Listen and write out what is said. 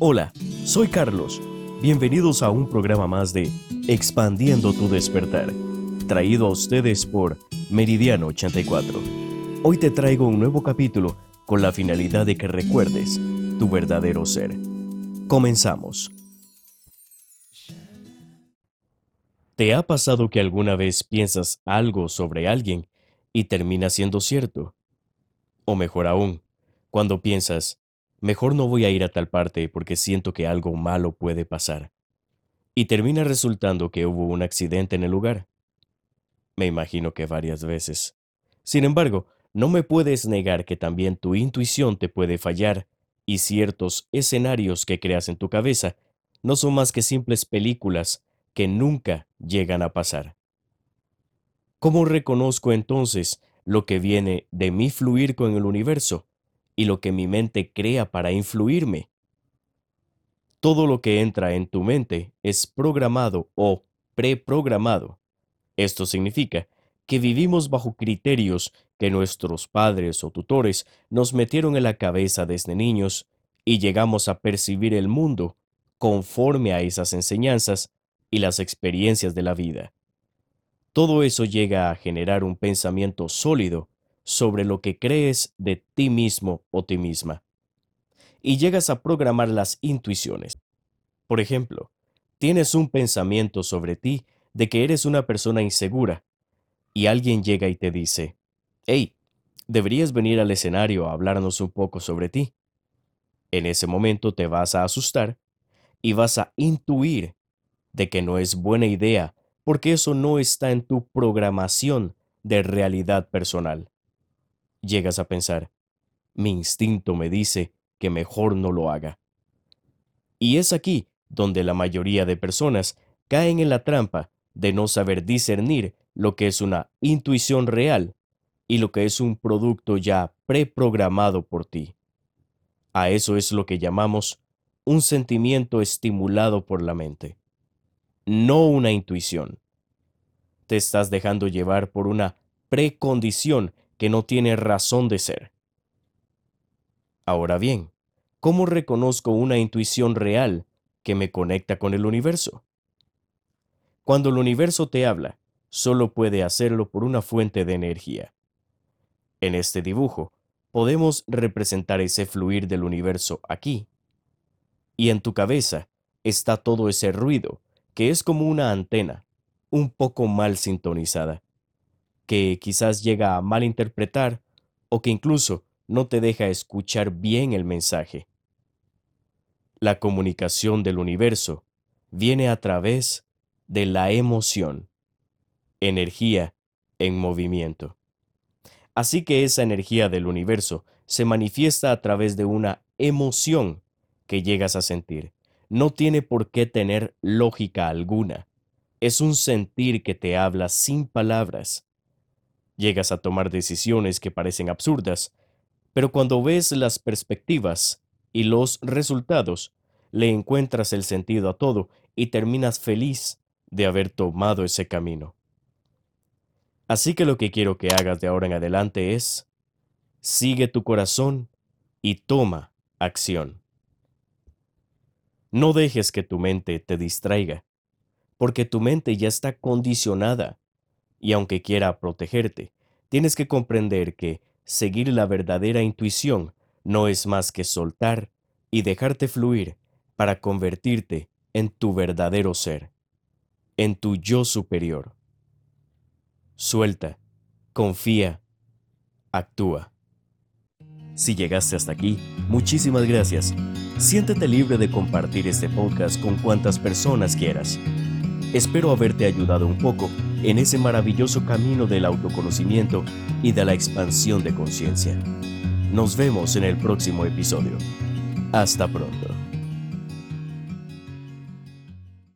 Hola, soy Carlos. Bienvenidos a un programa más de Expandiendo tu despertar, traído a ustedes por Meridiano 84. Hoy te traigo un nuevo capítulo con la finalidad de que recuerdes tu verdadero ser. Comenzamos. ¿Te ha pasado que alguna vez piensas algo sobre alguien y termina siendo cierto? O mejor aún, cuando piensas, mejor no voy a ir a tal parte porque siento que algo malo puede pasar. Y termina resultando que hubo un accidente en el lugar. Me imagino que varias veces. Sin embargo, no me puedes negar que también tu intuición te puede fallar y ciertos escenarios que creas en tu cabeza no son más que simples películas que nunca llegan a pasar. ¿Cómo reconozco entonces lo que viene de mi fluir con el universo y lo que mi mente crea para influirme. Todo lo que entra en tu mente es programado o preprogramado. Esto significa que vivimos bajo criterios que nuestros padres o tutores nos metieron en la cabeza desde niños y llegamos a percibir el mundo conforme a esas enseñanzas y las experiencias de la vida. Todo eso llega a generar un pensamiento sólido sobre lo que crees de ti mismo o ti misma. Y llegas a programar las intuiciones. Por ejemplo, tienes un pensamiento sobre ti de que eres una persona insegura y alguien llega y te dice, hey, deberías venir al escenario a hablarnos un poco sobre ti. En ese momento te vas a asustar y vas a intuir de que no es buena idea porque eso no está en tu programación de realidad personal llegas a pensar, mi instinto me dice que mejor no lo haga. Y es aquí donde la mayoría de personas caen en la trampa de no saber discernir lo que es una intuición real y lo que es un producto ya preprogramado por ti. A eso es lo que llamamos un sentimiento estimulado por la mente, no una intuición. Te estás dejando llevar por una precondición que no tiene razón de ser. Ahora bien, ¿cómo reconozco una intuición real que me conecta con el universo? Cuando el universo te habla, solo puede hacerlo por una fuente de energía. En este dibujo, podemos representar ese fluir del universo aquí. Y en tu cabeza está todo ese ruido, que es como una antena, un poco mal sintonizada que quizás llega a malinterpretar o que incluso no te deja escuchar bien el mensaje. La comunicación del universo viene a través de la emoción, energía en movimiento. Así que esa energía del universo se manifiesta a través de una emoción que llegas a sentir. No tiene por qué tener lógica alguna. Es un sentir que te habla sin palabras Llegas a tomar decisiones que parecen absurdas, pero cuando ves las perspectivas y los resultados, le encuentras el sentido a todo y terminas feliz de haber tomado ese camino. Así que lo que quiero que hagas de ahora en adelante es, sigue tu corazón y toma acción. No dejes que tu mente te distraiga, porque tu mente ya está condicionada y aunque quiera protegerte, tienes que comprender que seguir la verdadera intuición no es más que soltar y dejarte fluir para convertirte en tu verdadero ser, en tu yo superior. Suelta, confía, actúa. Si llegaste hasta aquí, muchísimas gracias. Siéntete libre de compartir este podcast con cuantas personas quieras. Espero haberte ayudado un poco en ese maravilloso camino del autoconocimiento y de la expansión de conciencia. Nos vemos en el próximo episodio. Hasta pronto.